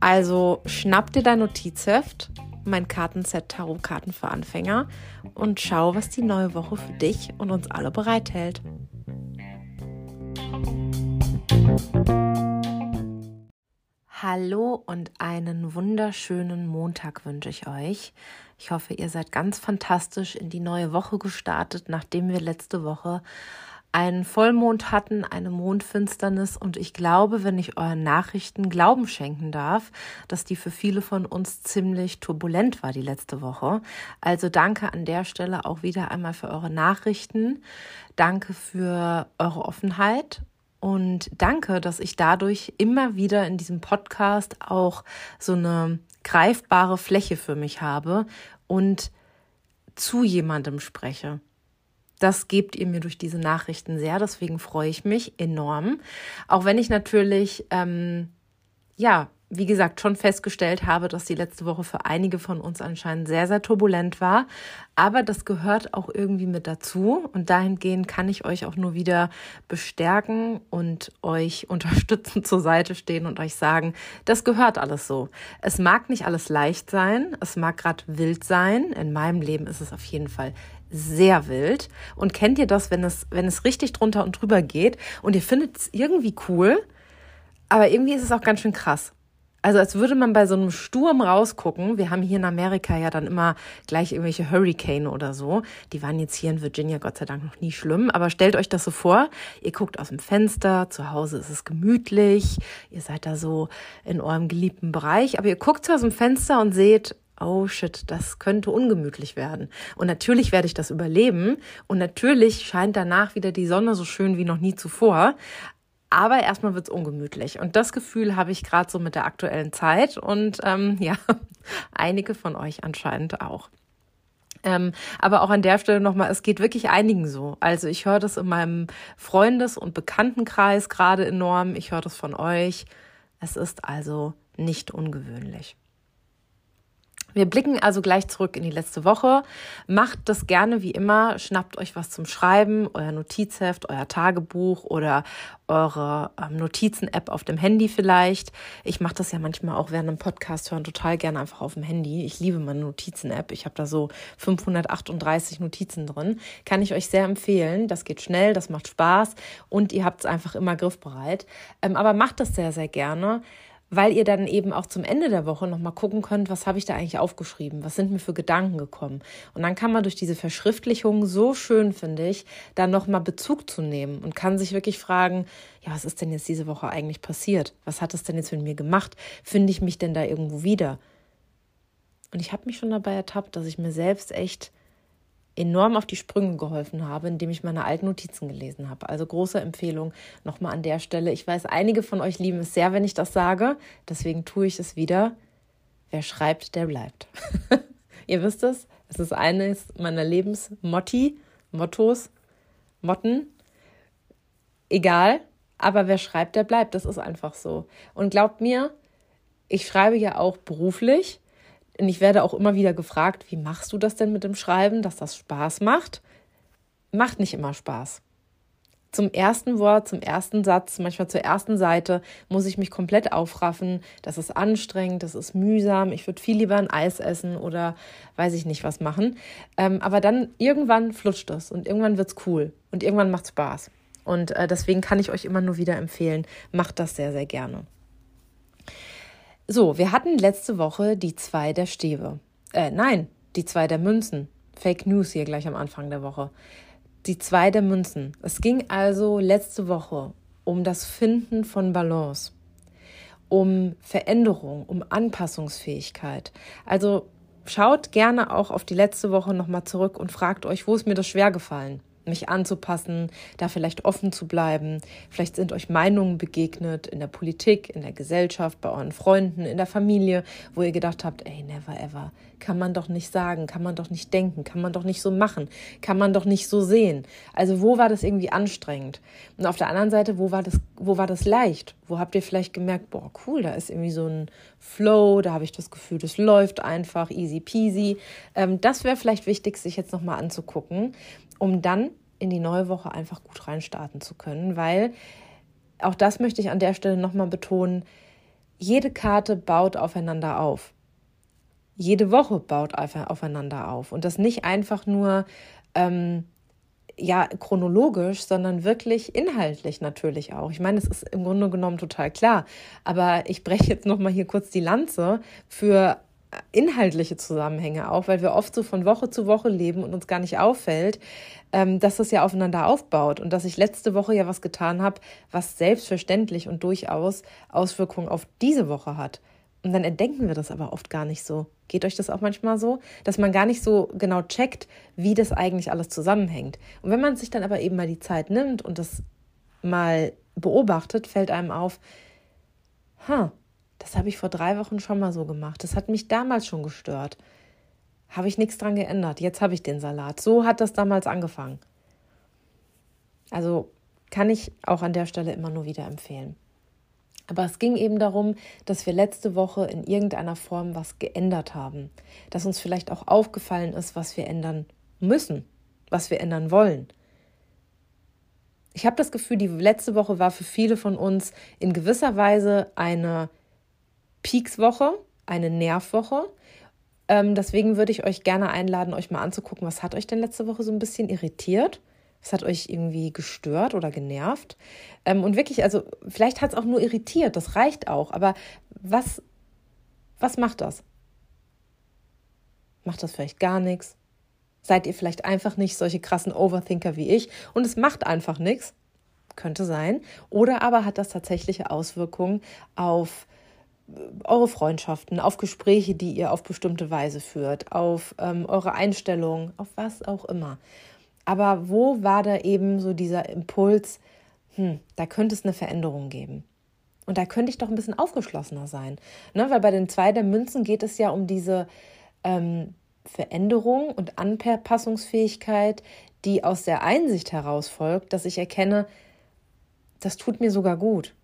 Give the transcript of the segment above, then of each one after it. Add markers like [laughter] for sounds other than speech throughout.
Also schnapp dir dein Notizheft, mein Kartenset Tarotkarten für Anfänger und schau, was die neue Woche für dich und uns alle bereithält. Hallo und einen wunderschönen Montag wünsche ich euch. Ich hoffe, ihr seid ganz fantastisch in die neue Woche gestartet, nachdem wir letzte Woche einen Vollmond hatten, eine Mondfinsternis und ich glaube, wenn ich euren Nachrichten Glauben schenken darf, dass die für viele von uns ziemlich turbulent war die letzte Woche. Also danke an der Stelle auch wieder einmal für eure Nachrichten. Danke für eure Offenheit und danke, dass ich dadurch immer wieder in diesem Podcast auch so eine greifbare Fläche für mich habe und zu jemandem spreche. Das gebt ihr mir durch diese Nachrichten sehr, deswegen freue ich mich enorm. Auch wenn ich natürlich, ähm, ja, wie gesagt, schon festgestellt habe, dass die letzte Woche für einige von uns anscheinend sehr, sehr turbulent war. Aber das gehört auch irgendwie mit dazu. Und dahingehend kann ich euch auch nur wieder bestärken und euch [laughs] unterstützen zur Seite stehen und euch sagen, das gehört alles so. Es mag nicht alles leicht sein. Es mag gerade wild sein. In meinem Leben ist es auf jeden Fall sehr wild. Und kennt ihr das, wenn es, wenn es richtig drunter und drüber geht und ihr findet es irgendwie cool, aber irgendwie ist es auch ganz schön krass. Also als würde man bei so einem Sturm rausgucken. Wir haben hier in Amerika ja dann immer gleich irgendwelche Hurricane oder so. Die waren jetzt hier in Virginia Gott sei Dank noch nie schlimm. Aber stellt euch das so vor. Ihr guckt aus dem Fenster. Zu Hause ist es gemütlich. Ihr seid da so in eurem geliebten Bereich. Aber ihr guckt aus dem Fenster und seht, oh shit, das könnte ungemütlich werden. Und natürlich werde ich das überleben. Und natürlich scheint danach wieder die Sonne so schön wie noch nie zuvor. Aber erstmal wird's ungemütlich. Und das Gefühl habe ich gerade so mit der aktuellen Zeit und ähm, [laughs] ja, einige von euch anscheinend auch. Ähm, aber auch an der Stelle nochmal, es geht wirklich einigen so. Also ich höre das in meinem Freundes- und Bekanntenkreis gerade enorm. Ich höre das von euch. Es ist also nicht ungewöhnlich. Wir blicken also gleich zurück in die letzte Woche. Macht das gerne wie immer. Schnappt euch was zum Schreiben, euer Notizheft, euer Tagebuch oder eure ähm, Notizen-App auf dem Handy vielleicht. Ich mache das ja manchmal auch während einem Podcast hören total gerne einfach auf dem Handy. Ich liebe meine Notizen-App. Ich habe da so 538 Notizen drin. Kann ich euch sehr empfehlen. Das geht schnell, das macht Spaß und ihr habt es einfach immer griffbereit. Ähm, aber macht das sehr, sehr gerne weil ihr dann eben auch zum Ende der Woche nochmal gucken könnt, was habe ich da eigentlich aufgeschrieben, was sind mir für Gedanken gekommen. Und dann kann man durch diese Verschriftlichung so schön, finde ich, dann nochmal Bezug zu nehmen und kann sich wirklich fragen, ja, was ist denn jetzt diese Woche eigentlich passiert? Was hat es denn jetzt mit mir gemacht? Finde ich mich denn da irgendwo wieder? Und ich habe mich schon dabei ertappt, dass ich mir selbst echt enorm auf die Sprünge geholfen habe, indem ich meine alten Notizen gelesen habe. Also große Empfehlung nochmal an der Stelle. Ich weiß, einige von euch lieben es sehr, wenn ich das sage. Deswegen tue ich es wieder. Wer schreibt, der bleibt. [laughs] Ihr wisst es, es ist eines meiner Lebensmotti, Mottos, Motten. Egal, aber wer schreibt, der bleibt. Das ist einfach so. Und glaubt mir, ich schreibe ja auch beruflich und ich werde auch immer wieder gefragt, wie machst du das denn mit dem Schreiben, dass das Spaß macht? Macht nicht immer Spaß. Zum ersten Wort, zum ersten Satz, manchmal zur ersten Seite muss ich mich komplett aufraffen. Das ist anstrengend, das ist mühsam. Ich würde viel lieber ein Eis essen oder weiß ich nicht was machen. Ähm, aber dann irgendwann flutscht das und irgendwann wird's cool und irgendwann macht's Spaß. Und äh, deswegen kann ich euch immer nur wieder empfehlen, macht das sehr, sehr gerne. So, wir hatten letzte Woche die zwei der Stäbe. Äh, nein, die zwei der Münzen. Fake News hier gleich am Anfang der Woche. Die zwei der Münzen. Es ging also letzte Woche um das Finden von Balance, um Veränderung, um Anpassungsfähigkeit. Also schaut gerne auch auf die letzte Woche nochmal zurück und fragt euch, wo ist mir das schwer gefallen? Mich anzupassen, da vielleicht offen zu bleiben. Vielleicht sind euch Meinungen begegnet in der Politik, in der Gesellschaft, bei euren Freunden, in der Familie, wo ihr gedacht habt, ey, never ever, kann man doch nicht sagen, kann man doch nicht denken, kann man doch nicht so machen, kann man doch nicht so sehen. Also wo war das irgendwie anstrengend? Und auf der anderen Seite, wo war das, wo war das leicht? Wo habt ihr vielleicht gemerkt, boah, cool, da ist irgendwie so ein Flow, da habe ich das Gefühl, das läuft einfach, easy peasy. Ähm, das wäre vielleicht wichtig, sich jetzt nochmal anzugucken, um dann in die neue Woche einfach gut reinstarten zu können, weil auch das möchte ich an der Stelle nochmal betonen, jede Karte baut aufeinander auf. Jede Woche baut aufeinander auf. Und das nicht einfach nur ähm, ja chronologisch, sondern wirklich inhaltlich natürlich auch. Ich meine, es ist im Grunde genommen total klar. Aber ich breche jetzt nochmal hier kurz die Lanze für inhaltliche Zusammenhänge auch, weil wir oft so von Woche zu Woche leben und uns gar nicht auffällt, ähm, dass das ja aufeinander aufbaut und dass ich letzte Woche ja was getan habe, was selbstverständlich und durchaus Auswirkungen auf diese Woche hat. Und dann entdecken wir das aber oft gar nicht so. Geht euch das auch manchmal so, dass man gar nicht so genau checkt, wie das eigentlich alles zusammenhängt. Und wenn man sich dann aber eben mal die Zeit nimmt und das mal beobachtet, fällt einem auf, ha, das habe ich vor drei Wochen schon mal so gemacht. Das hat mich damals schon gestört. Habe ich nichts dran geändert. Jetzt habe ich den Salat. So hat das damals angefangen. Also kann ich auch an der Stelle immer nur wieder empfehlen. Aber es ging eben darum, dass wir letzte Woche in irgendeiner Form was geändert haben. Dass uns vielleicht auch aufgefallen ist, was wir ändern müssen, was wir ändern wollen. Ich habe das Gefühl, die letzte Woche war für viele von uns in gewisser Weise eine Peakswoche, eine Nervwoche. Ähm, deswegen würde ich euch gerne einladen, euch mal anzugucken, was hat euch denn letzte Woche so ein bisschen irritiert? Was hat euch irgendwie gestört oder genervt? Ähm, und wirklich, also vielleicht hat es auch nur irritiert, das reicht auch. Aber was, was macht das? Macht das vielleicht gar nichts? Seid ihr vielleicht einfach nicht solche krassen Overthinker wie ich und es macht einfach nichts? Könnte sein. Oder aber hat das tatsächliche Auswirkungen auf eure Freundschaften, auf Gespräche, die ihr auf bestimmte Weise führt, auf ähm, eure Einstellung, auf was auch immer. Aber wo war da eben so dieser Impuls, hm, da könnte es eine Veränderung geben? Und da könnte ich doch ein bisschen aufgeschlossener sein. Ne? Weil bei den zwei der Münzen geht es ja um diese ähm, Veränderung und Anpassungsfähigkeit, die aus der Einsicht heraus folgt, dass ich erkenne, das tut mir sogar gut.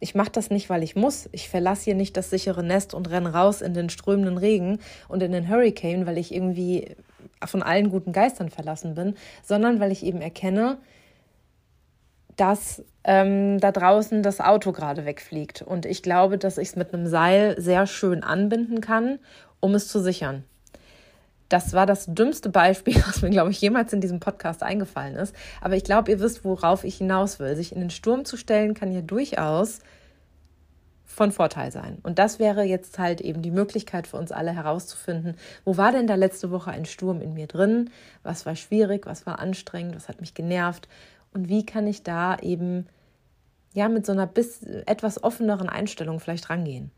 Ich mache das nicht, weil ich muss. Ich verlasse hier nicht das sichere Nest und renne raus in den strömenden Regen und in den Hurricane, weil ich irgendwie von allen guten Geistern verlassen bin, sondern weil ich eben erkenne, dass ähm, da draußen das Auto gerade wegfliegt. Und ich glaube, dass ich es mit einem Seil sehr schön anbinden kann, um es zu sichern. Das war das dümmste Beispiel, [laughs] was mir, glaube ich, jemals in diesem Podcast eingefallen ist. Aber ich glaube, ihr wisst, worauf ich hinaus will. Sich in den Sturm zu stellen, kann ja durchaus von Vorteil sein. Und das wäre jetzt halt eben die Möglichkeit für uns alle herauszufinden, wo war denn da letzte Woche ein Sturm in mir drin? Was war schwierig? Was war anstrengend? Was hat mich genervt? Und wie kann ich da eben ja mit so einer bis etwas offeneren Einstellung vielleicht rangehen?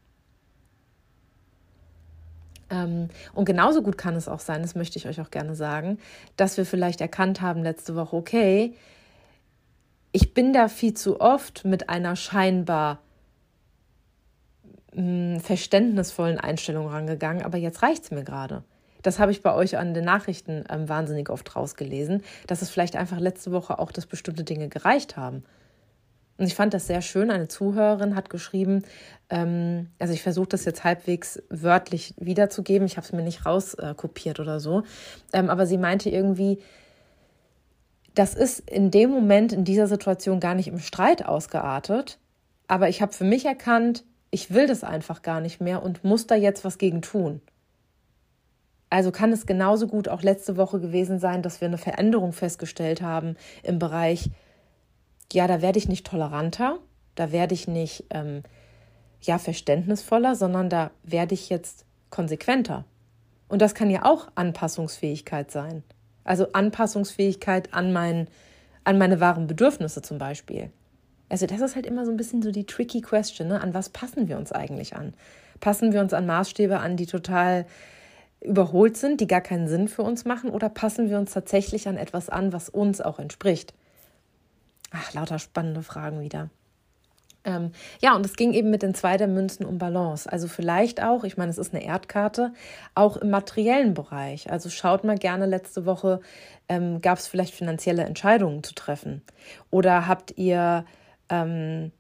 Ähm, und genauso gut kann es auch sein, das möchte ich euch auch gerne sagen, dass wir vielleicht erkannt haben letzte Woche, okay, ich bin da viel zu oft mit einer scheinbar mh, verständnisvollen Einstellung rangegangen, aber jetzt reicht es mir gerade. Das habe ich bei euch an den Nachrichten ähm, wahnsinnig oft rausgelesen, dass es vielleicht einfach letzte Woche auch, dass bestimmte Dinge gereicht haben. Und ich fand das sehr schön. Eine Zuhörerin hat geschrieben, ähm, also ich versuche das jetzt halbwegs wörtlich wiederzugeben. Ich habe es mir nicht rauskopiert äh, oder so. Ähm, aber sie meinte irgendwie, das ist in dem Moment, in dieser Situation gar nicht im Streit ausgeartet. Aber ich habe für mich erkannt, ich will das einfach gar nicht mehr und muss da jetzt was gegen tun. Also kann es genauso gut auch letzte Woche gewesen sein, dass wir eine Veränderung festgestellt haben im Bereich, ja, da werde ich nicht toleranter, da werde ich nicht ähm, ja verständnisvoller, sondern da werde ich jetzt konsequenter. Und das kann ja auch Anpassungsfähigkeit sein. Also Anpassungsfähigkeit an, mein, an meine wahren Bedürfnisse zum Beispiel. Also das ist halt immer so ein bisschen so die tricky question, ne? an was passen wir uns eigentlich an? Passen wir uns an Maßstäbe an, die total überholt sind, die gar keinen Sinn für uns machen, oder passen wir uns tatsächlich an etwas an, was uns auch entspricht? Ach, lauter spannende Fragen wieder. Ähm, ja, und es ging eben mit den zwei der Münzen um Balance. Also vielleicht auch, ich meine, es ist eine Erdkarte, auch im materiellen Bereich. Also schaut mal gerne letzte Woche, ähm, gab es vielleicht finanzielle Entscheidungen zu treffen? Oder habt ihr ähm,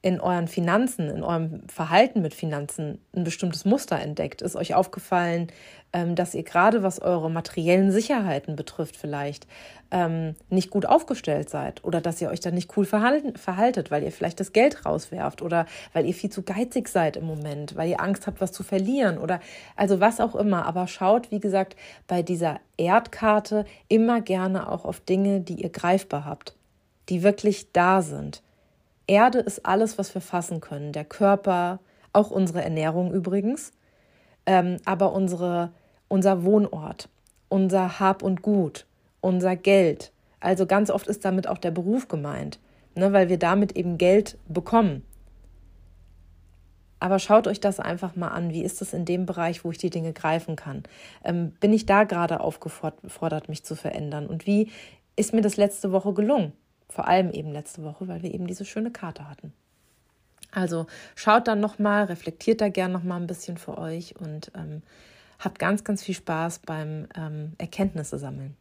in euren Finanzen, in eurem Verhalten mit Finanzen ein bestimmtes Muster entdeckt? Ist euch aufgefallen, ähm, dass ihr gerade was eure materiellen Sicherheiten betrifft vielleicht ähm, nicht gut aufgestellt seid oder dass ihr euch dann nicht cool verhaltet, weil ihr vielleicht das Geld rauswerft oder weil ihr viel zu geizig seid im Moment, weil ihr Angst habt, was zu verlieren oder also was auch immer. Aber schaut, wie gesagt, bei dieser Erdkarte immer gerne auch auf Dinge, die ihr greifbar habt, die wirklich da sind Erde ist alles, was wir fassen können. Der Körper, auch unsere Ernährung übrigens, ähm, aber unsere, unser Wohnort, unser Hab und Gut, unser Geld. Also ganz oft ist damit auch der Beruf gemeint, ne, weil wir damit eben Geld bekommen. Aber schaut euch das einfach mal an. Wie ist es in dem Bereich, wo ich die Dinge greifen kann? Ähm, bin ich da gerade aufgefordert, mich zu verändern? Und wie ist mir das letzte Woche gelungen? Vor allem eben letzte Woche, weil wir eben diese schöne Karte hatten. Also schaut dann nochmal, reflektiert da gern nochmal ein bisschen für euch und ähm, habt ganz, ganz viel Spaß beim ähm, Erkenntnisse sammeln.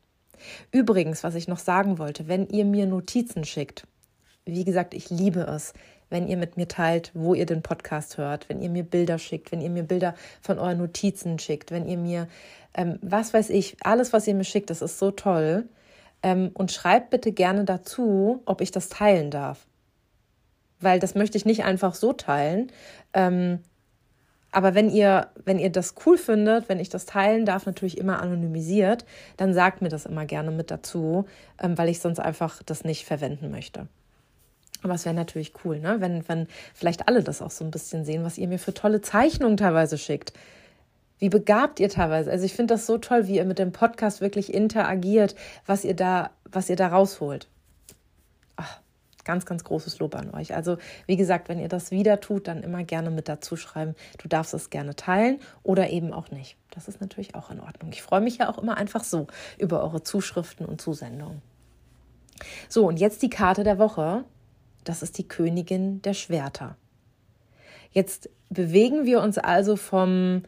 Übrigens, was ich noch sagen wollte, wenn ihr mir Notizen schickt, wie gesagt, ich liebe es, wenn ihr mit mir teilt, wo ihr den Podcast hört, wenn ihr mir Bilder schickt, wenn ihr mir Bilder von euren Notizen schickt, wenn ihr mir, ähm, was weiß ich, alles, was ihr mir schickt, das ist so toll. Ähm, und schreibt bitte gerne dazu, ob ich das teilen darf. Weil das möchte ich nicht einfach so teilen. Ähm, aber wenn ihr, wenn ihr das cool findet, wenn ich das teilen darf, natürlich immer anonymisiert, dann sagt mir das immer gerne mit dazu, ähm, weil ich sonst einfach das nicht verwenden möchte. Aber es wäre natürlich cool, ne? wenn, wenn vielleicht alle das auch so ein bisschen sehen, was ihr mir für tolle Zeichnungen teilweise schickt wie begabt ihr teilweise. Also ich finde das so toll, wie ihr mit dem Podcast wirklich interagiert, was ihr da, was ihr da rausholt. Ach, ganz, ganz großes Lob an euch. Also wie gesagt, wenn ihr das wieder tut, dann immer gerne mit dazu schreiben. Du darfst es gerne teilen oder eben auch nicht. Das ist natürlich auch in Ordnung. Ich freue mich ja auch immer einfach so über eure Zuschriften und Zusendungen. So, und jetzt die Karte der Woche. Das ist die Königin der Schwerter. Jetzt bewegen wir uns also vom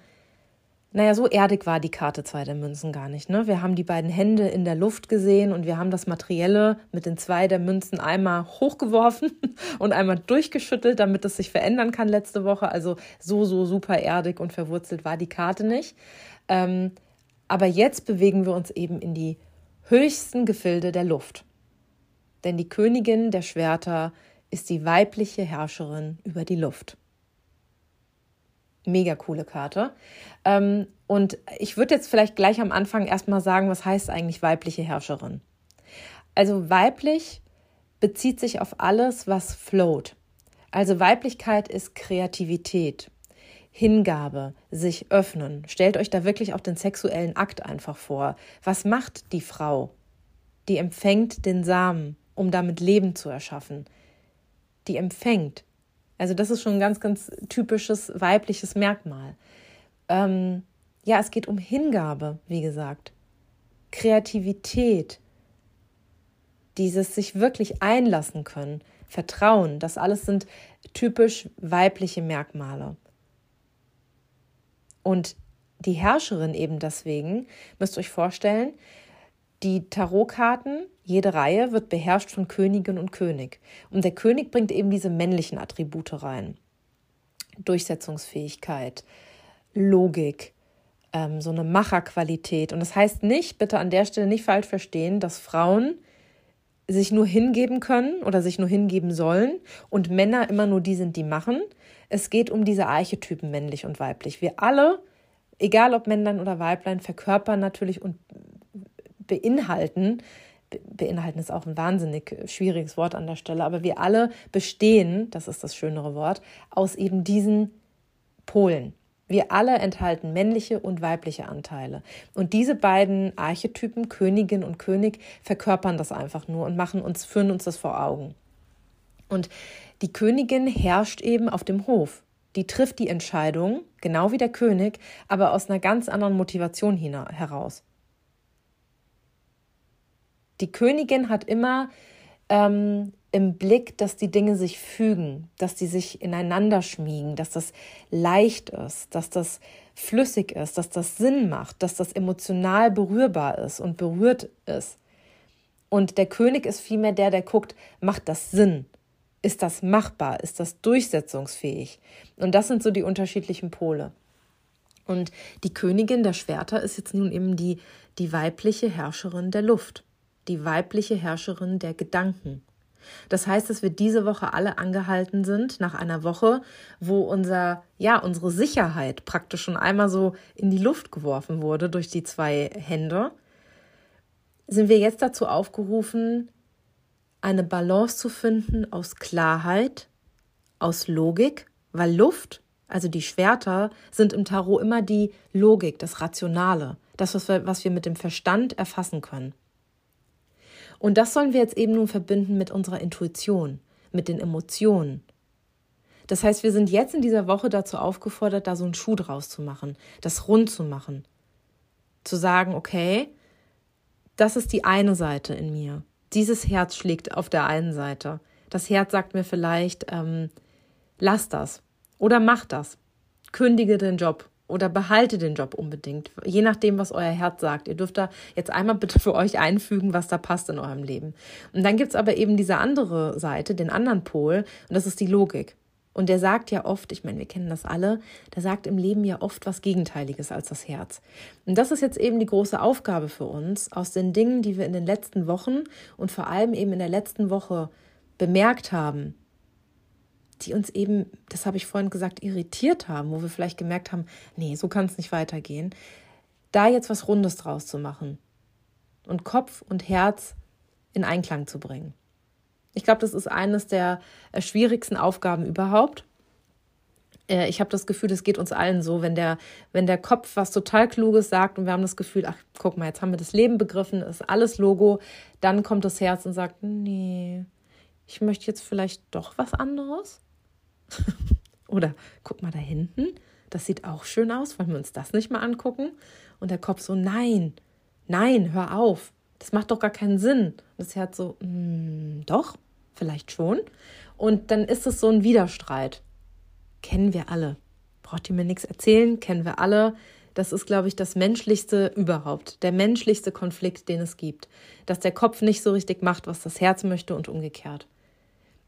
naja, so erdig war die Karte zwei der Münzen gar nicht. Ne? Wir haben die beiden Hände in der Luft gesehen und wir haben das Materielle mit den zwei der Münzen einmal hochgeworfen [laughs] und einmal durchgeschüttelt, damit es sich verändern kann letzte Woche. Also so, so super erdig und verwurzelt war die Karte nicht. Ähm, aber jetzt bewegen wir uns eben in die höchsten Gefilde der Luft. Denn die Königin der Schwerter ist die weibliche Herrscherin über die Luft. Mega coole Karte. Ähm, und ich würde jetzt vielleicht gleich am Anfang erstmal sagen, was heißt eigentlich weibliche Herrscherin? Also weiblich bezieht sich auf alles, was float. Also Weiblichkeit ist Kreativität, Hingabe, sich öffnen. Stellt euch da wirklich auch den sexuellen Akt einfach vor. Was macht die Frau? Die empfängt den Samen, um damit Leben zu erschaffen. Die empfängt. Also das ist schon ein ganz, ganz typisches weibliches Merkmal. Ähm, ja, es geht um Hingabe, wie gesagt. Kreativität, dieses sich wirklich einlassen können, Vertrauen, das alles sind typisch weibliche Merkmale. Und die Herrscherin eben deswegen, müsst ihr euch vorstellen, die Tarotkarten, jede Reihe wird beherrscht von Königin und König. Und der König bringt eben diese männlichen Attribute rein. Durchsetzungsfähigkeit, Logik, ähm, so eine Macherqualität. Und das heißt nicht, bitte an der Stelle nicht falsch verstehen, dass Frauen sich nur hingeben können oder sich nur hingeben sollen und Männer immer nur die sind, die machen. Es geht um diese Archetypen männlich und weiblich. Wir alle, egal ob Männlein oder Weiblein, verkörpern natürlich und beinhalten, beinhalten ist auch ein wahnsinnig schwieriges Wort an der Stelle, aber wir alle bestehen, das ist das schönere Wort, aus eben diesen Polen. Wir alle enthalten männliche und weibliche Anteile. Und diese beiden Archetypen, Königin und König, verkörpern das einfach nur und machen uns, führen uns das vor Augen. Und die Königin herrscht eben auf dem Hof. Die die trifft die Entscheidung, genau wie der König, aber aus einer ganz anderen Motivation heraus. Die Königin hat immer ähm, im Blick, dass die Dinge sich fügen, dass die sich ineinander schmiegen, dass das leicht ist, dass das flüssig ist, dass das Sinn macht, dass das emotional berührbar ist und berührt ist. Und der König ist vielmehr der, der guckt, macht das Sinn? Ist das machbar? Ist das durchsetzungsfähig? Und das sind so die unterschiedlichen Pole. Und die Königin der Schwerter ist jetzt nun eben die, die weibliche Herrscherin der Luft, die weibliche Herrscherin der Gedanken. Das heißt, dass wir diese Woche alle angehalten sind, nach einer Woche, wo unser, ja, unsere Sicherheit praktisch schon einmal so in die Luft geworfen wurde durch die zwei Hände, sind wir jetzt dazu aufgerufen, eine Balance zu finden aus Klarheit, aus Logik, weil Luft, also die Schwerter, sind im Tarot immer die Logik, das Rationale, das, was wir, was wir mit dem Verstand erfassen können. Und das sollen wir jetzt eben nun verbinden mit unserer Intuition, mit den Emotionen. Das heißt, wir sind jetzt in dieser Woche dazu aufgefordert, da so einen Schuh draus zu machen, das rund zu machen. Zu sagen, okay, das ist die eine Seite in mir. Dieses Herz schlägt auf der einen Seite. Das Herz sagt mir vielleicht, ähm, lass das oder mach das. Kündige den Job oder behalte den Job unbedingt, je nachdem, was euer Herz sagt. Ihr dürft da jetzt einmal bitte für euch einfügen, was da passt in eurem Leben. Und dann gibt's aber eben diese andere Seite, den anderen Pol, und das ist die Logik. Und der sagt ja oft, ich meine, wir kennen das alle, der sagt im Leben ja oft was Gegenteiliges als das Herz. Und das ist jetzt eben die große Aufgabe für uns, aus den Dingen, die wir in den letzten Wochen und vor allem eben in der letzten Woche bemerkt haben, die uns eben, das habe ich vorhin gesagt, irritiert haben, wo wir vielleicht gemerkt haben, nee, so kann es nicht weitergehen, da jetzt was Rundes draus zu machen und Kopf und Herz in Einklang zu bringen. Ich glaube, das ist eines der äh, schwierigsten Aufgaben überhaupt. Äh, ich habe das Gefühl, es geht uns allen so, wenn der, wenn der Kopf was total Kluges sagt und wir haben das Gefühl, ach, guck mal, jetzt haben wir das Leben begriffen, ist alles Logo, dann kommt das Herz und sagt, nee, ich möchte jetzt vielleicht doch was anderes. [laughs] Oder guck mal da hinten, das sieht auch schön aus, wollen wir uns das nicht mal angucken? Und der Kopf so, nein, nein, hör auf, das macht doch gar keinen Sinn. Und das Herz so, mm, doch, vielleicht schon. Und dann ist es so ein Widerstreit. Kennen wir alle. Braucht ihr mir nichts erzählen, kennen wir alle. Das ist, glaube ich, das menschlichste überhaupt, der menschlichste Konflikt, den es gibt. Dass der Kopf nicht so richtig macht, was das Herz möchte und umgekehrt.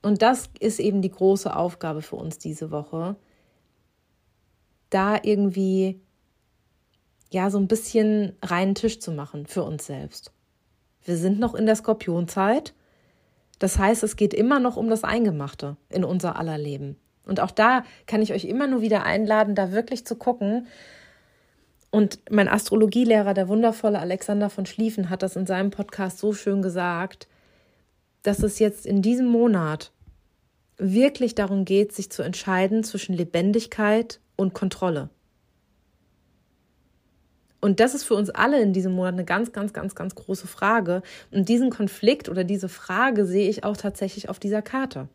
Und das ist eben die große Aufgabe für uns diese Woche, da irgendwie ja so ein bisschen reinen Tisch zu machen für uns selbst. Wir sind noch in der Skorpionzeit. Das heißt, es geht immer noch um das Eingemachte in unser aller Leben. Und auch da kann ich euch immer nur wieder einladen, da wirklich zu gucken. Und mein Astrologielehrer, der wundervolle Alexander von Schlieffen, hat das in seinem Podcast so schön gesagt dass es jetzt in diesem Monat wirklich darum geht, sich zu entscheiden zwischen Lebendigkeit und Kontrolle. Und das ist für uns alle in diesem Monat eine ganz, ganz, ganz, ganz große Frage. Und diesen Konflikt oder diese Frage sehe ich auch tatsächlich auf dieser Karte.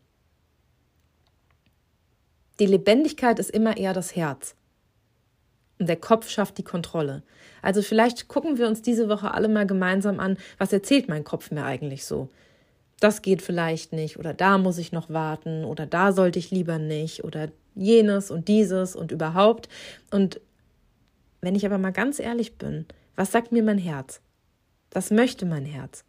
Die Lebendigkeit ist immer eher das Herz. Und der Kopf schafft die Kontrolle. Also vielleicht gucken wir uns diese Woche alle mal gemeinsam an, was erzählt mein Kopf mir eigentlich so? Das geht vielleicht nicht oder da muss ich noch warten oder da sollte ich lieber nicht oder jenes und dieses und überhaupt. Und wenn ich aber mal ganz ehrlich bin, was sagt mir mein Herz? Was möchte mein Herz?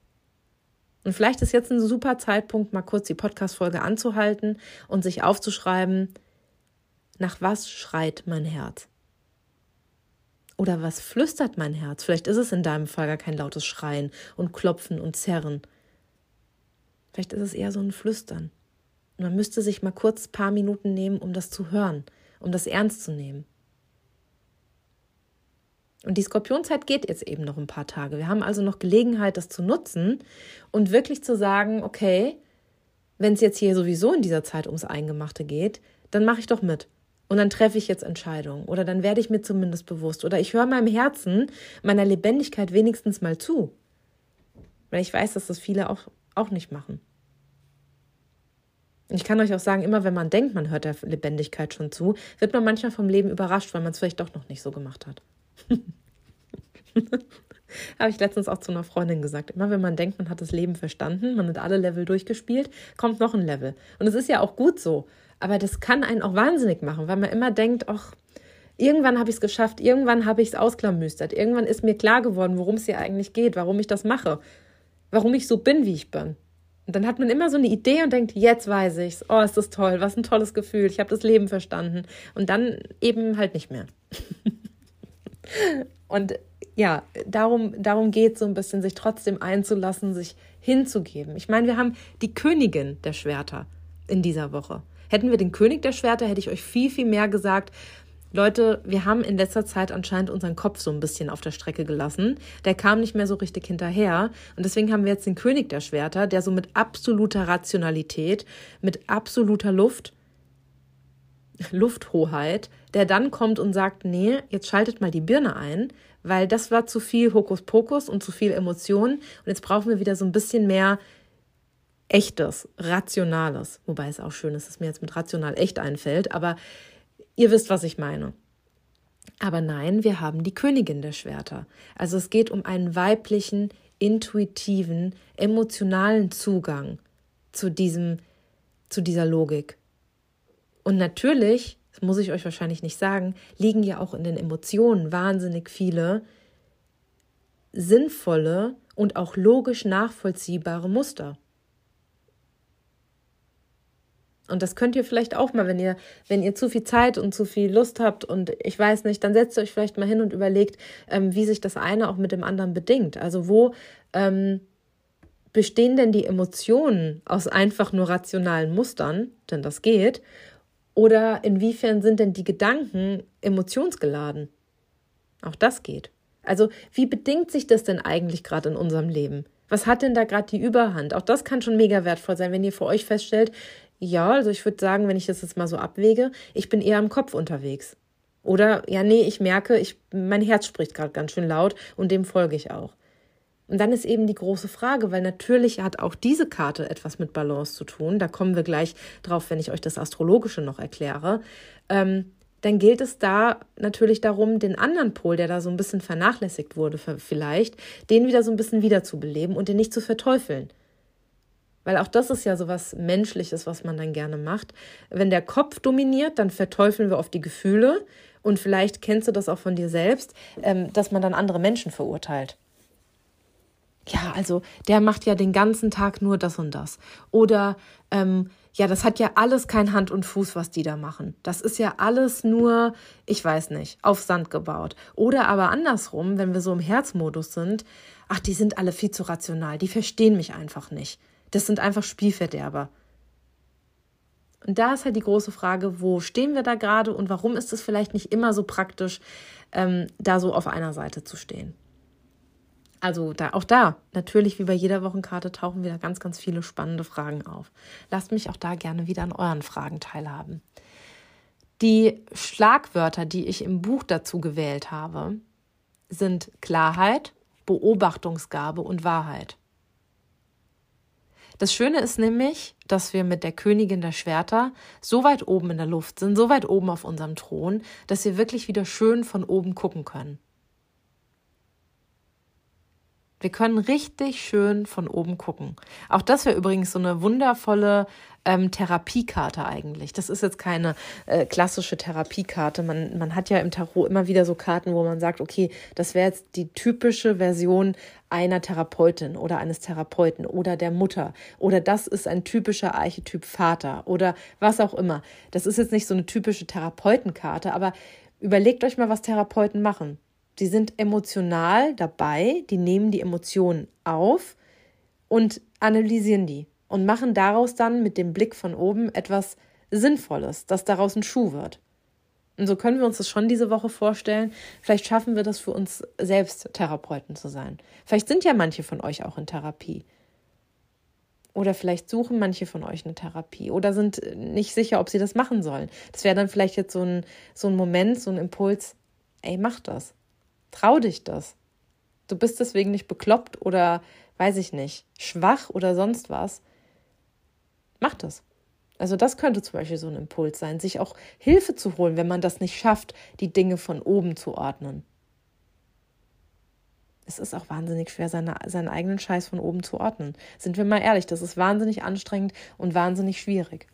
Und vielleicht ist jetzt ein super Zeitpunkt, mal kurz die Podcast-Folge anzuhalten und sich aufzuschreiben, nach was schreit mein Herz? Oder was flüstert mein Herz? Vielleicht ist es in deinem Fall gar kein lautes Schreien und Klopfen und Zerren, Vielleicht ist es eher so ein Flüstern. Man müsste sich mal kurz ein paar Minuten nehmen, um das zu hören, um das ernst zu nehmen. Und die Skorpionzeit geht jetzt eben noch ein paar Tage. Wir haben also noch Gelegenheit, das zu nutzen und wirklich zu sagen, okay, wenn es jetzt hier sowieso in dieser Zeit ums Eingemachte geht, dann mache ich doch mit. Und dann treffe ich jetzt Entscheidungen. Oder dann werde ich mir zumindest bewusst. Oder ich höre meinem Herzen, meiner Lebendigkeit wenigstens mal zu. Weil ich weiß, dass das viele auch, auch nicht machen. Ich kann euch auch sagen, immer wenn man denkt, man hört der Lebendigkeit schon zu, wird man manchmal vom Leben überrascht, weil man es vielleicht doch noch nicht so gemacht hat. [laughs] Habe ich letztens auch zu einer Freundin gesagt. Immer wenn man denkt, man hat das Leben verstanden, man hat alle Level durchgespielt, kommt noch ein Level. Und es ist ja auch gut so. Aber das kann einen auch wahnsinnig machen, weil man immer denkt, ach, irgendwann habe ich es geschafft, irgendwann habe ich es ausklamüstert, irgendwann ist mir klar geworden, worum es hier eigentlich geht, warum ich das mache, warum ich so bin, wie ich bin. Und dann hat man immer so eine Idee und denkt, jetzt weiß ich's. Oh, ist das toll, was ein tolles Gefühl. Ich habe das Leben verstanden. Und dann eben halt nicht mehr. [laughs] und ja, darum, darum geht so ein bisschen, sich trotzdem einzulassen, sich hinzugeben. Ich meine, wir haben die Königin der Schwerter in dieser Woche. Hätten wir den König der Schwerter, hätte ich euch viel, viel mehr gesagt, Leute, wir haben in letzter Zeit anscheinend unseren Kopf so ein bisschen auf der Strecke gelassen. Der kam nicht mehr so richtig hinterher. Und deswegen haben wir jetzt den König der Schwerter, der so mit absoluter Rationalität, mit absoluter Luft, Lufthoheit, der dann kommt und sagt, nee, jetzt schaltet mal die Birne ein, weil das war zu viel Hokuspokus und zu viel Emotionen. Und jetzt brauchen wir wieder so ein bisschen mehr Echtes, Rationales. Wobei es auch schön ist, dass mir jetzt mit rational echt einfällt. Aber Ihr wisst, was ich meine. Aber nein, wir haben die Königin der Schwerter. Also es geht um einen weiblichen, intuitiven, emotionalen Zugang zu diesem, zu dieser Logik. Und natürlich, das muss ich euch wahrscheinlich nicht sagen, liegen ja auch in den Emotionen wahnsinnig viele sinnvolle und auch logisch nachvollziehbare Muster. Und das könnt ihr vielleicht auch mal, wenn ihr, wenn ihr zu viel Zeit und zu viel Lust habt und ich weiß nicht, dann setzt ihr euch vielleicht mal hin und überlegt, ähm, wie sich das eine auch mit dem anderen bedingt. Also wo ähm, bestehen denn die Emotionen aus einfach nur rationalen Mustern, denn das geht, oder inwiefern sind denn die Gedanken emotionsgeladen? Auch das geht. Also wie bedingt sich das denn eigentlich gerade in unserem Leben? Was hat denn da gerade die Überhand? Auch das kann schon mega wertvoll sein, wenn ihr für euch feststellt, ja, also ich würde sagen, wenn ich das jetzt mal so abwäge, ich bin eher im Kopf unterwegs. Oder ja, nee, ich merke, ich, mein Herz spricht gerade ganz schön laut und dem folge ich auch. Und dann ist eben die große Frage, weil natürlich hat auch diese Karte etwas mit Balance zu tun. Da kommen wir gleich drauf, wenn ich euch das Astrologische noch erkläre. Ähm, dann gilt es da natürlich darum, den anderen Pol, der da so ein bisschen vernachlässigt wurde, vielleicht, den wieder so ein bisschen wiederzubeleben und den nicht zu verteufeln. Weil auch das ist ja so was Menschliches, was man dann gerne macht. Wenn der Kopf dominiert, dann verteufeln wir oft die Gefühle. Und vielleicht kennst du das auch von dir selbst, ähm, dass man dann andere Menschen verurteilt. Ja, also der macht ja den ganzen Tag nur das und das. Oder ähm, ja, das hat ja alles kein Hand und Fuß, was die da machen. Das ist ja alles nur, ich weiß nicht, auf Sand gebaut. Oder aber andersrum, wenn wir so im Herzmodus sind, ach, die sind alle viel zu rational, die verstehen mich einfach nicht. Das sind einfach Spielverderber. Und da ist halt die große Frage, wo stehen wir da gerade und warum ist es vielleicht nicht immer so praktisch, ähm, da so auf einer Seite zu stehen? Also da, auch da, natürlich wie bei jeder Wochenkarte, tauchen wieder ganz, ganz viele spannende Fragen auf. Lasst mich auch da gerne wieder an euren Fragen teilhaben. Die Schlagwörter, die ich im Buch dazu gewählt habe, sind Klarheit, Beobachtungsgabe und Wahrheit. Das Schöne ist nämlich, dass wir mit der Königin der Schwerter so weit oben in der Luft sind, so weit oben auf unserem Thron, dass wir wirklich wieder schön von oben gucken können. Wir können richtig schön von oben gucken. Auch das wäre übrigens so eine wundervolle ähm, Therapiekarte eigentlich. Das ist jetzt keine äh, klassische Therapiekarte. Man, man hat ja im Tarot immer wieder so Karten, wo man sagt, okay, das wäre jetzt die typische Version einer Therapeutin oder eines Therapeuten oder der Mutter oder das ist ein typischer Archetyp Vater oder was auch immer. Das ist jetzt nicht so eine typische Therapeutenkarte, aber überlegt euch mal, was Therapeuten machen die sind emotional dabei, die nehmen die Emotionen auf und analysieren die und machen daraus dann mit dem Blick von oben etwas Sinnvolles, dass daraus ein Schuh wird. Und so können wir uns das schon diese Woche vorstellen. Vielleicht schaffen wir das für uns selbst, Therapeuten zu sein. Vielleicht sind ja manche von euch auch in Therapie. Oder vielleicht suchen manche von euch eine Therapie oder sind nicht sicher, ob sie das machen sollen. Das wäre dann vielleicht jetzt so ein, so ein Moment, so ein Impuls, ey, mach das. Trau dich das. Du bist deswegen nicht bekloppt oder, weiß ich nicht, schwach oder sonst was. Mach das. Also das könnte zum Beispiel so ein Impuls sein, sich auch Hilfe zu holen, wenn man das nicht schafft, die Dinge von oben zu ordnen. Es ist auch wahnsinnig schwer, seine, seinen eigenen Scheiß von oben zu ordnen. Sind wir mal ehrlich, das ist wahnsinnig anstrengend und wahnsinnig schwierig.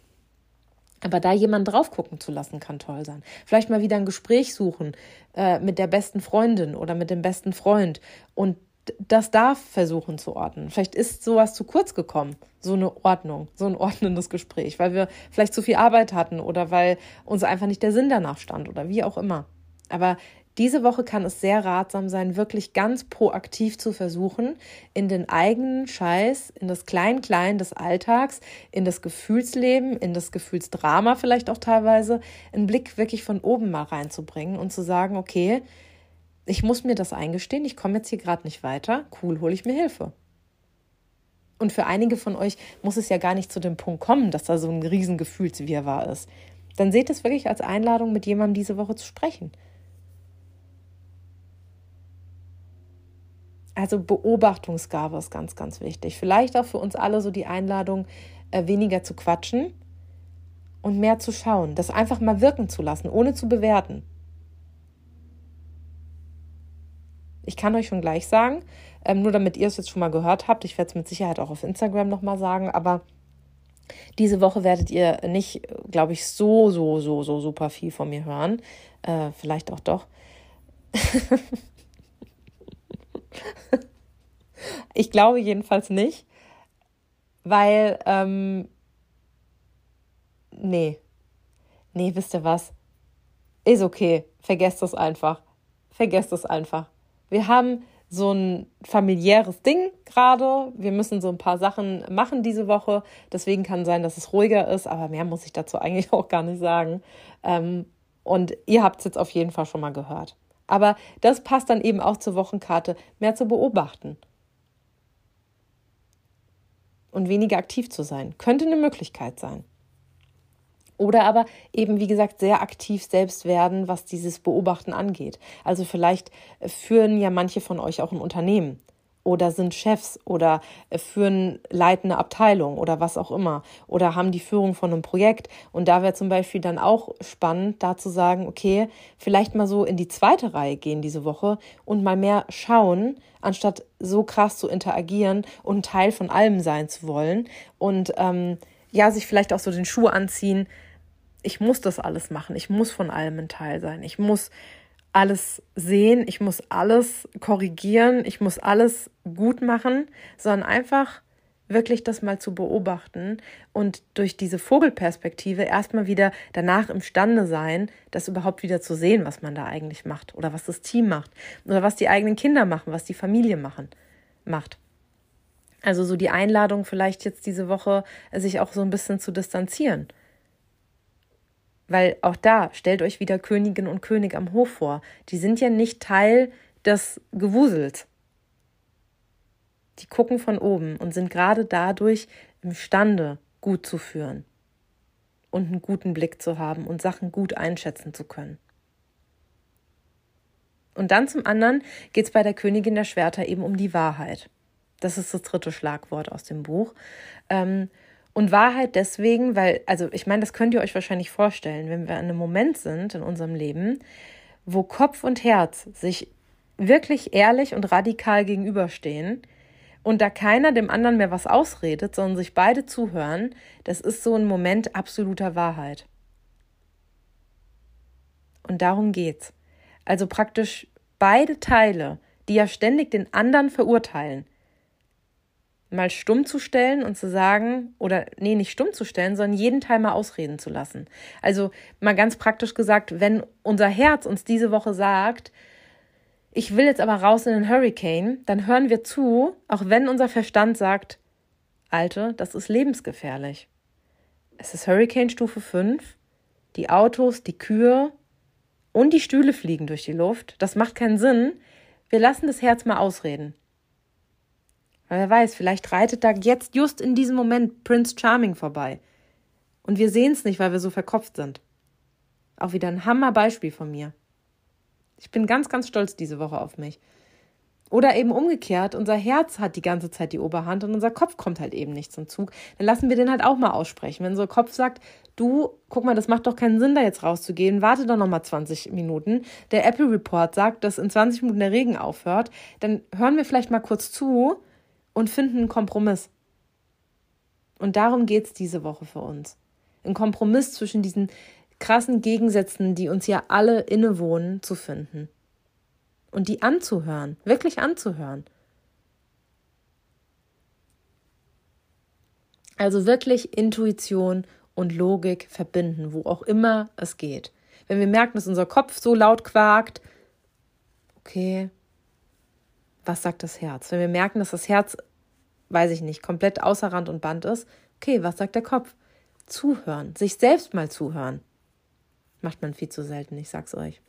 Aber da jemand drauf gucken zu lassen, kann toll sein. Vielleicht mal wieder ein Gespräch suchen äh, mit der besten Freundin oder mit dem besten Freund und das darf versuchen zu ordnen. Vielleicht ist sowas zu kurz gekommen, so eine Ordnung, so ein ordnendes Gespräch, weil wir vielleicht zu viel Arbeit hatten oder weil uns einfach nicht der Sinn danach stand oder wie auch immer. Aber diese Woche kann es sehr ratsam sein, wirklich ganz proaktiv zu versuchen, in den eigenen Scheiß, in das Klein-Klein des Alltags, in das Gefühlsleben, in das Gefühlsdrama vielleicht auch teilweise, einen Blick wirklich von oben mal reinzubringen und zu sagen, okay, ich muss mir das eingestehen, ich komme jetzt hier gerade nicht weiter, cool, hole ich mir Hilfe. Und für einige von euch muss es ja gar nicht zu dem Punkt kommen, dass da so ein riesen Gefühlswirrwarr ist. Dann seht es wirklich als Einladung, mit jemandem diese Woche zu sprechen. Also Beobachtungsgabe ist ganz, ganz wichtig. Vielleicht auch für uns alle so die Einladung, äh, weniger zu quatschen und mehr zu schauen, das einfach mal wirken zu lassen, ohne zu bewerten. Ich kann euch schon gleich sagen, ähm, nur damit ihr es jetzt schon mal gehört habt, ich werde es mit Sicherheit auch auf Instagram nochmal sagen, aber diese Woche werdet ihr nicht, glaube ich, so, so, so, so super viel von mir hören. Äh, vielleicht auch doch. [laughs] [laughs] ich glaube jedenfalls nicht, weil, ähm, nee, nee, wisst ihr was? Ist okay, vergesst das einfach. Vergesst das einfach wir haben so ein familiäres Ding gerade. Wir müssen so ein paar Sachen machen diese Woche. Deswegen kann sein, dass es ruhiger ist, aber mehr muss ich dazu eigentlich [laughs] auch gar nicht sagen. Ähm, und ihr habt es jetzt auf jeden Fall schon mal gehört. Aber das passt dann eben auch zur Wochenkarte, mehr zu beobachten. Und weniger aktiv zu sein. Könnte eine Möglichkeit sein. Oder aber eben, wie gesagt, sehr aktiv selbst werden, was dieses Beobachten angeht. Also vielleicht führen ja manche von euch auch ein Unternehmen oder sind Chefs oder äh, führen leitende Abteilung oder was auch immer oder haben die Führung von einem Projekt. Und da wäre zum Beispiel dann auch spannend, da zu sagen, okay, vielleicht mal so in die zweite Reihe gehen diese Woche und mal mehr schauen, anstatt so krass zu interagieren und Teil von allem sein zu wollen. Und ähm, ja, sich vielleicht auch so den Schuh anziehen, ich muss das alles machen, ich muss von allem ein Teil sein, ich muss alles sehen, ich muss alles korrigieren, ich muss alles gut machen, sondern einfach wirklich das mal zu beobachten und durch diese Vogelperspektive erstmal wieder danach imstande sein, das überhaupt wieder zu sehen, was man da eigentlich macht oder was das Team macht oder was die eigenen Kinder machen, was die Familie machen, macht. Also so die Einladung vielleicht jetzt diese Woche, sich auch so ein bisschen zu distanzieren weil auch da stellt euch wieder Königin und König am Hof vor. Die sind ja nicht Teil des Gewusels. Die gucken von oben und sind gerade dadurch imstande, gut zu führen und einen guten Blick zu haben und Sachen gut einschätzen zu können. Und dann zum anderen geht es bei der Königin der Schwerter eben um die Wahrheit. Das ist das dritte Schlagwort aus dem Buch. Ähm, und Wahrheit deswegen, weil, also ich meine, das könnt ihr euch wahrscheinlich vorstellen, wenn wir an einem Moment sind in unserem Leben, wo Kopf und Herz sich wirklich ehrlich und radikal gegenüberstehen und da keiner dem anderen mehr was ausredet, sondern sich beide zuhören, das ist so ein Moment absoluter Wahrheit. Und darum geht's. Also praktisch beide Teile, die ja ständig den anderen verurteilen, mal stumm zu stellen und zu sagen, oder nee, nicht stumm zu stellen, sondern jeden Teil mal ausreden zu lassen. Also mal ganz praktisch gesagt, wenn unser Herz uns diese Woche sagt, ich will jetzt aber raus in den Hurricane, dann hören wir zu, auch wenn unser Verstand sagt, Alte, das ist lebensgefährlich. Es ist Hurricane Stufe 5, die Autos, die Kühe und die Stühle fliegen durch die Luft. Das macht keinen Sinn. Wir lassen das Herz mal ausreden. Weil wer weiß, vielleicht reitet da jetzt just in diesem Moment Prince Charming vorbei. Und wir sehen es nicht, weil wir so verkopft sind. Auch wieder ein Hammerbeispiel von mir. Ich bin ganz, ganz stolz diese Woche auf mich. Oder eben umgekehrt, unser Herz hat die ganze Zeit die Oberhand und unser Kopf kommt halt eben nicht zum Zug. Dann lassen wir den halt auch mal aussprechen. Wenn unser Kopf sagt, du, guck mal, das macht doch keinen Sinn, da jetzt rauszugehen, warte doch nochmal 20 Minuten. Der Apple Report sagt, dass in 20 Minuten der Regen aufhört, dann hören wir vielleicht mal kurz zu und finden einen Kompromiss. Und darum geht es diese Woche für uns. Ein Kompromiss zwischen diesen krassen Gegensätzen, die uns ja alle innewohnen, zu finden und die anzuhören, wirklich anzuhören. Also wirklich Intuition und Logik verbinden, wo auch immer es geht. Wenn wir merken, dass unser Kopf so laut quakt, okay, was sagt das Herz? Wenn wir merken, dass das Herz, weiß ich nicht, komplett außer Rand und Band ist, okay, was sagt der Kopf? Zuhören, sich selbst mal zuhören. Macht man viel zu selten, ich sag's euch.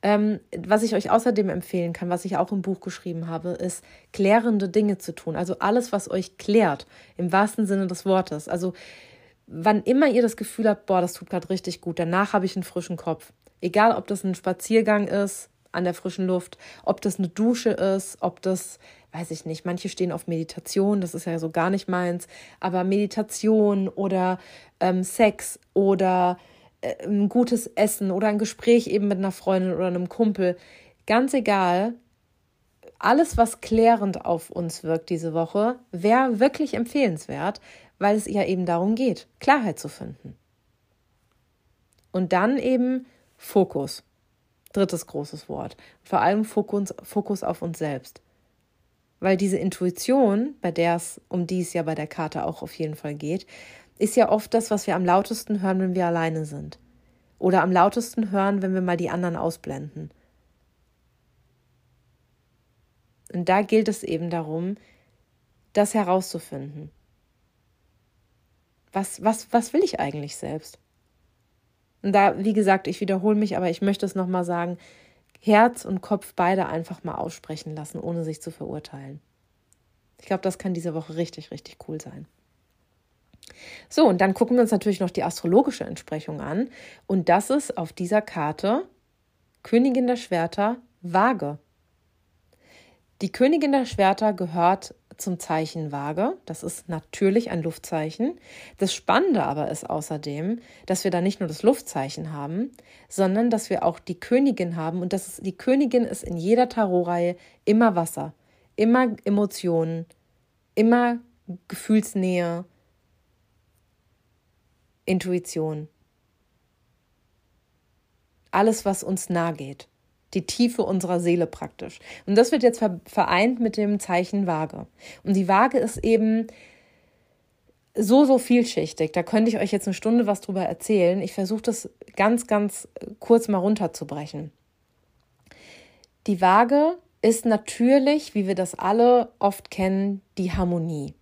Ähm, was ich euch außerdem empfehlen kann, was ich auch im Buch geschrieben habe, ist klärende Dinge zu tun. Also alles, was euch klärt, im wahrsten Sinne des Wortes. Also wann immer ihr das Gefühl habt, boah, das tut gerade richtig gut, danach habe ich einen frischen Kopf. Egal, ob das ein Spaziergang ist an der frischen Luft, ob das eine Dusche ist, ob das, weiß ich nicht, manche stehen auf Meditation, das ist ja so gar nicht meins, aber Meditation oder ähm, Sex oder äh, ein gutes Essen oder ein Gespräch eben mit einer Freundin oder einem Kumpel, ganz egal, alles, was klärend auf uns wirkt diese Woche, wäre wirklich empfehlenswert, weil es ja eben darum geht, Klarheit zu finden. Und dann eben Fokus. Drittes großes Wort. Vor allem Fokus, Fokus auf uns selbst. Weil diese Intuition, bei der es, um die es ja bei der Karte auch auf jeden Fall geht, ist ja oft das, was wir am lautesten hören, wenn wir alleine sind. Oder am lautesten hören, wenn wir mal die anderen ausblenden. Und da gilt es eben darum, das herauszufinden. Was, was, was will ich eigentlich selbst? Und da, wie gesagt, ich wiederhole mich, aber ich möchte es nochmal sagen, Herz und Kopf beide einfach mal aussprechen lassen, ohne sich zu verurteilen. Ich glaube, das kann diese Woche richtig, richtig cool sein. So, und dann gucken wir uns natürlich noch die astrologische Entsprechung an. Und das ist auf dieser Karte Königin der Schwerter, Waage. Die Königin der Schwerter gehört zum Zeichen Waage. Das ist natürlich ein Luftzeichen. Das Spannende aber ist außerdem, dass wir da nicht nur das Luftzeichen haben, sondern dass wir auch die Königin haben. Und das ist, die Königin ist in jeder Tarotreihe immer Wasser, immer Emotionen, immer Gefühlsnähe, Intuition. Alles, was uns nahe geht. Die Tiefe unserer Seele praktisch. Und das wird jetzt vereint mit dem Zeichen Waage. Und die Waage ist eben so, so vielschichtig. Da könnte ich euch jetzt eine Stunde was drüber erzählen. Ich versuche das ganz, ganz kurz mal runterzubrechen. Die Waage ist natürlich, wie wir das alle oft kennen, die Harmonie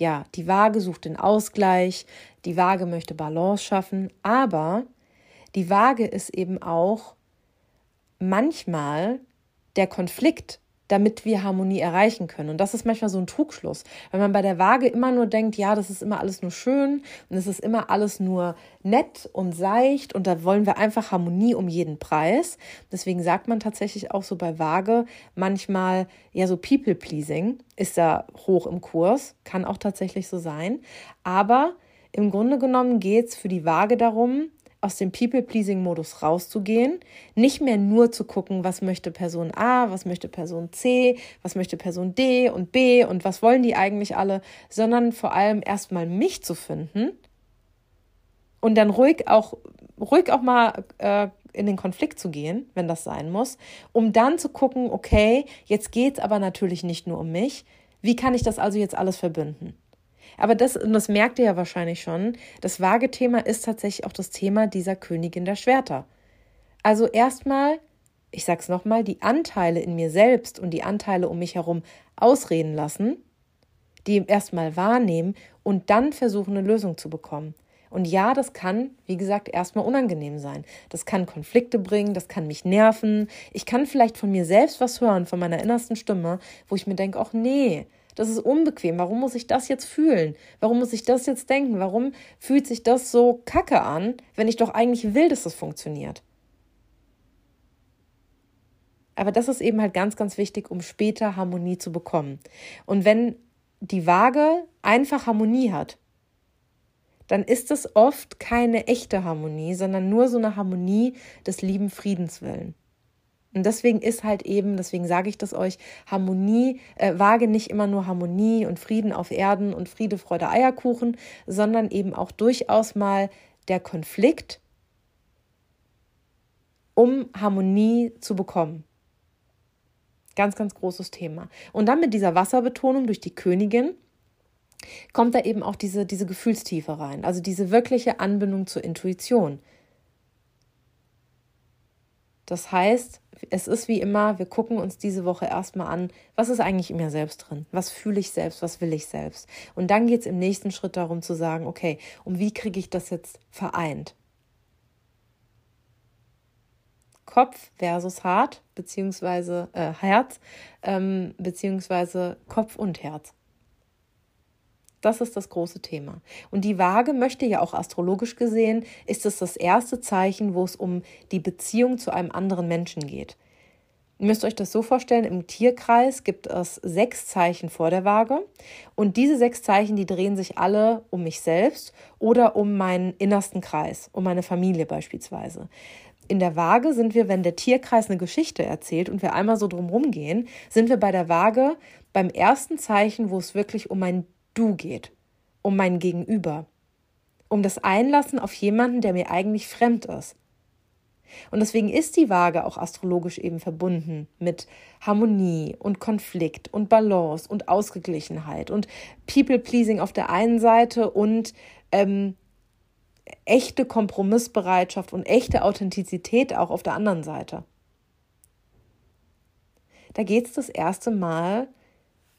ja, die Waage sucht den Ausgleich, die Waage möchte Balance schaffen, aber die Waage ist eben auch manchmal der Konflikt damit wir Harmonie erreichen können. Und das ist manchmal so ein Trugschluss. Wenn man bei der Waage immer nur denkt, ja, das ist immer alles nur schön und es ist immer alles nur nett und seicht und da wollen wir einfach Harmonie um jeden Preis. Deswegen sagt man tatsächlich auch so bei Waage manchmal, ja, so People-Pleasing ist da hoch im Kurs, kann auch tatsächlich so sein. Aber im Grunde genommen geht es für die Waage darum, aus dem People-Pleasing-Modus rauszugehen, nicht mehr nur zu gucken, was möchte Person A, was möchte Person C, was möchte Person D und B und was wollen die eigentlich alle, sondern vor allem erstmal mich zu finden und dann ruhig auch, ruhig auch mal äh, in den Konflikt zu gehen, wenn das sein muss, um dann zu gucken, okay, jetzt geht es aber natürlich nicht nur um mich, wie kann ich das also jetzt alles verbinden? Aber das, und das merkt ihr ja wahrscheinlich schon, das Waage-Thema ist tatsächlich auch das Thema dieser Königin der Schwerter. Also erstmal, ich sag's nochmal, die Anteile in mir selbst und die Anteile um mich herum ausreden lassen, die erstmal wahrnehmen und dann versuchen, eine Lösung zu bekommen. Und ja, das kann, wie gesagt, erstmal unangenehm sein. Das kann Konflikte bringen, das kann mich nerven. Ich kann vielleicht von mir selbst was hören, von meiner innersten Stimme, wo ich mir denke, ach nee, das ist unbequem. Warum muss ich das jetzt fühlen? Warum muss ich das jetzt denken? Warum fühlt sich das so kacke an, wenn ich doch eigentlich will, dass das funktioniert? Aber das ist eben halt ganz, ganz wichtig, um später Harmonie zu bekommen. Und wenn die Waage einfach Harmonie hat, dann ist es oft keine echte Harmonie, sondern nur so eine Harmonie des lieben Friedens willen. Und deswegen ist halt eben, deswegen sage ich das euch, Harmonie, äh, wage nicht immer nur Harmonie und Frieden auf Erden und Friede, Freude, Eierkuchen, sondern eben auch durchaus mal der Konflikt, um Harmonie zu bekommen. Ganz, ganz großes Thema. Und dann mit dieser Wasserbetonung durch die Königin kommt da eben auch diese, diese Gefühlstiefe rein, also diese wirkliche Anbindung zur Intuition. Das heißt, es ist wie immer, wir gucken uns diese Woche erstmal an, was ist eigentlich in mir selbst drin? Was fühle ich selbst? Was will ich selbst? Und dann geht es im nächsten Schritt darum zu sagen, okay, und wie kriege ich das jetzt vereint? Kopf versus Hart, beziehungsweise äh, Herz, ähm, beziehungsweise Kopf und Herz. Das ist das große Thema. Und die Waage möchte ja auch astrologisch gesehen, ist es das erste Zeichen, wo es um die Beziehung zu einem anderen Menschen geht. Ihr müsst euch das so vorstellen, im Tierkreis gibt es sechs Zeichen vor der Waage und diese sechs Zeichen, die drehen sich alle um mich selbst oder um meinen innersten Kreis, um meine Familie beispielsweise. In der Waage sind wir, wenn der Tierkreis eine Geschichte erzählt und wir einmal so drumherum gehen, sind wir bei der Waage beim ersten Zeichen, wo es wirklich um mein Du geht, um mein Gegenüber, um das Einlassen auf jemanden, der mir eigentlich fremd ist. Und deswegen ist die Waage auch astrologisch eben verbunden mit Harmonie und Konflikt und Balance und Ausgeglichenheit und People-Pleasing auf der einen Seite und ähm, echte Kompromissbereitschaft und echte Authentizität auch auf der anderen Seite. Da geht es das erste Mal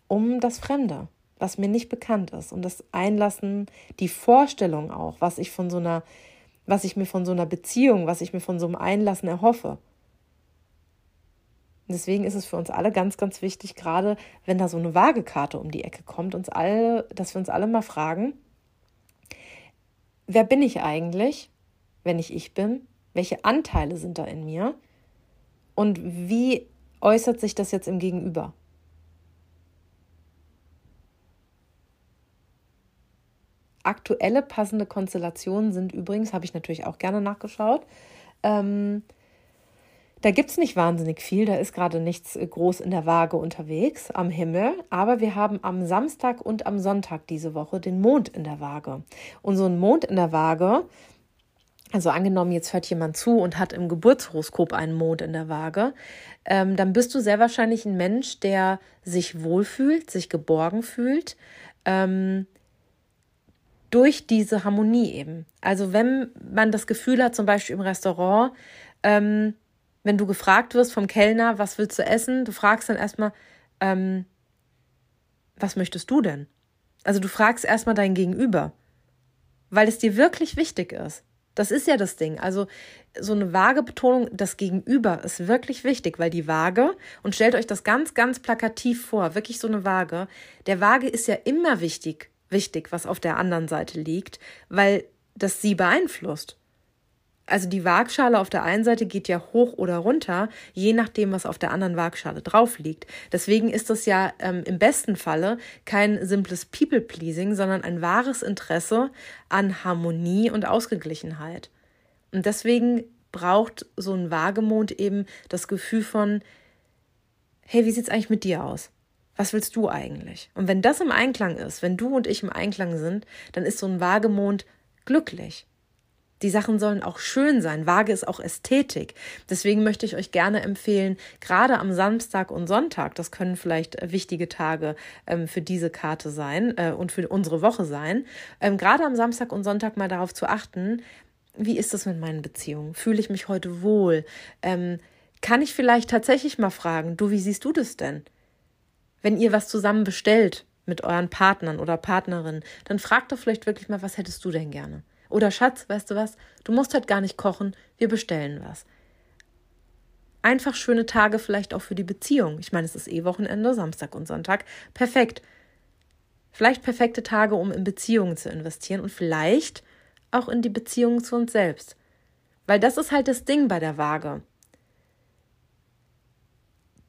um das Fremde was mir nicht bekannt ist. Und das Einlassen, die Vorstellung auch, was ich von so einer, was ich mir von so einer Beziehung, was ich mir von so einem Einlassen erhoffe. deswegen ist es für uns alle ganz, ganz wichtig, gerade wenn da so eine Waagekarte um die Ecke kommt, uns alle, dass wir uns alle mal fragen, wer bin ich eigentlich, wenn ich ich bin? Welche Anteile sind da in mir? Und wie äußert sich das jetzt im Gegenüber? Aktuelle passende Konstellationen sind übrigens, habe ich natürlich auch gerne nachgeschaut. Ähm, da gibt es nicht wahnsinnig viel, da ist gerade nichts groß in der Waage unterwegs am Himmel, aber wir haben am Samstag und am Sonntag diese Woche den Mond in der Waage. Und so ein Mond in der Waage, also angenommen, jetzt hört jemand zu und hat im Geburtshoroskop einen Mond in der Waage, ähm, dann bist du sehr wahrscheinlich ein Mensch, der sich wohlfühlt, sich geborgen fühlt, ähm, durch diese Harmonie eben. Also wenn man das Gefühl hat, zum Beispiel im Restaurant, ähm, wenn du gefragt wirst vom Kellner, was willst du essen, du fragst dann erstmal, ähm, was möchtest du denn? Also du fragst erstmal dein Gegenüber, weil es dir wirklich wichtig ist. Das ist ja das Ding. Also so eine vage Betonung, das Gegenüber ist wirklich wichtig, weil die Waage, und stellt euch das ganz, ganz plakativ vor, wirklich so eine Waage, der Waage ist ja immer wichtig wichtig, was auf der anderen Seite liegt, weil das sie beeinflusst. Also die Waagschale auf der einen Seite geht ja hoch oder runter, je nachdem, was auf der anderen Waagschale drauf liegt. Deswegen ist das ja ähm, im besten Falle kein simples People-Pleasing, sondern ein wahres Interesse an Harmonie und Ausgeglichenheit. Und deswegen braucht so ein Waagemond eben das Gefühl von, hey, wie sieht's eigentlich mit dir aus? Was willst du eigentlich? Und wenn das im Einklang ist, wenn du und ich im Einklang sind, dann ist so ein Waagemond glücklich. Die Sachen sollen auch schön sein. Waage ist auch Ästhetik. Deswegen möchte ich euch gerne empfehlen, gerade am Samstag und Sonntag, das können vielleicht wichtige Tage ähm, für diese Karte sein äh, und für unsere Woche sein, ähm, gerade am Samstag und Sonntag mal darauf zu achten, wie ist es mit meinen Beziehungen? Fühle ich mich heute wohl? Ähm, kann ich vielleicht tatsächlich mal fragen, du, wie siehst du das denn? Wenn ihr was zusammen bestellt mit euren Partnern oder Partnerinnen, dann fragt doch vielleicht wirklich mal, was hättest du denn gerne? Oder Schatz, weißt du was? Du musst halt gar nicht kochen, wir bestellen was. Einfach schöne Tage vielleicht auch für die Beziehung. Ich meine, es ist eh Wochenende, Samstag und Sonntag. Perfekt. Vielleicht perfekte Tage, um in Beziehungen zu investieren und vielleicht auch in die Beziehung zu uns selbst. Weil das ist halt das Ding bei der Waage.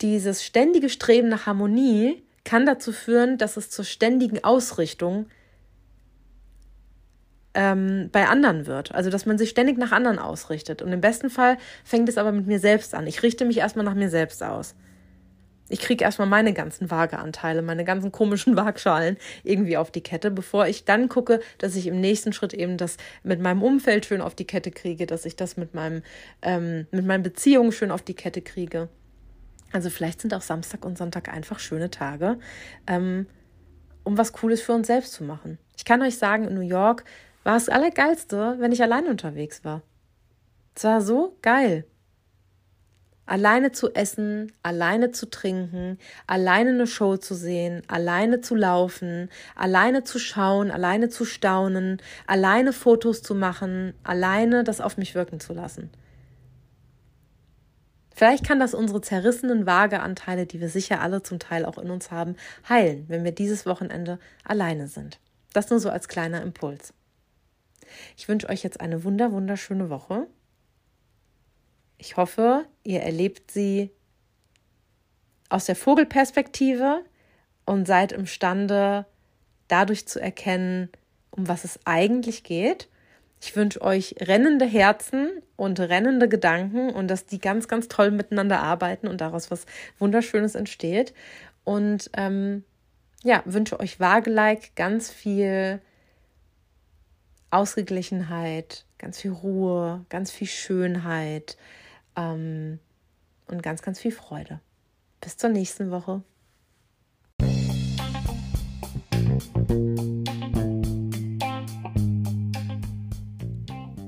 Dieses ständige Streben nach Harmonie kann dazu führen, dass es zur ständigen Ausrichtung ähm, bei anderen wird. Also, dass man sich ständig nach anderen ausrichtet. Und im besten Fall fängt es aber mit mir selbst an. Ich richte mich erstmal nach mir selbst aus. Ich kriege erstmal meine ganzen Waageanteile, meine ganzen komischen [laughs] Waagschalen irgendwie auf die Kette, bevor ich dann gucke, dass ich im nächsten Schritt eben das mit meinem Umfeld schön auf die Kette kriege, dass ich das mit meinem, ähm, mit meinen Beziehungen schön auf die Kette kriege. Also vielleicht sind auch Samstag und Sonntag einfach schöne Tage, ähm, um was Cooles für uns selbst zu machen. Ich kann euch sagen, in New York war es allergeilste, wenn ich allein unterwegs war. Es war so geil. Alleine zu essen, alleine zu trinken, alleine eine Show zu sehen, alleine zu laufen, alleine zu schauen, alleine zu staunen, alleine Fotos zu machen, alleine das auf mich wirken zu lassen. Vielleicht kann das unsere zerrissenen Waageanteile, die wir sicher alle zum Teil auch in uns haben, heilen, wenn wir dieses Wochenende alleine sind. Das nur so als kleiner Impuls. Ich wünsche euch jetzt eine wunder, wunderschöne Woche. Ich hoffe, ihr erlebt sie aus der Vogelperspektive und seid imstande, dadurch zu erkennen, um was es eigentlich geht. Ich wünsche euch rennende Herzen und rennende Gedanken und dass die ganz, ganz toll miteinander arbeiten und daraus was Wunderschönes entsteht. Und ähm, ja, wünsche euch waagelike ganz viel Ausgeglichenheit, ganz viel Ruhe, ganz viel Schönheit ähm, und ganz, ganz viel Freude. Bis zur nächsten Woche.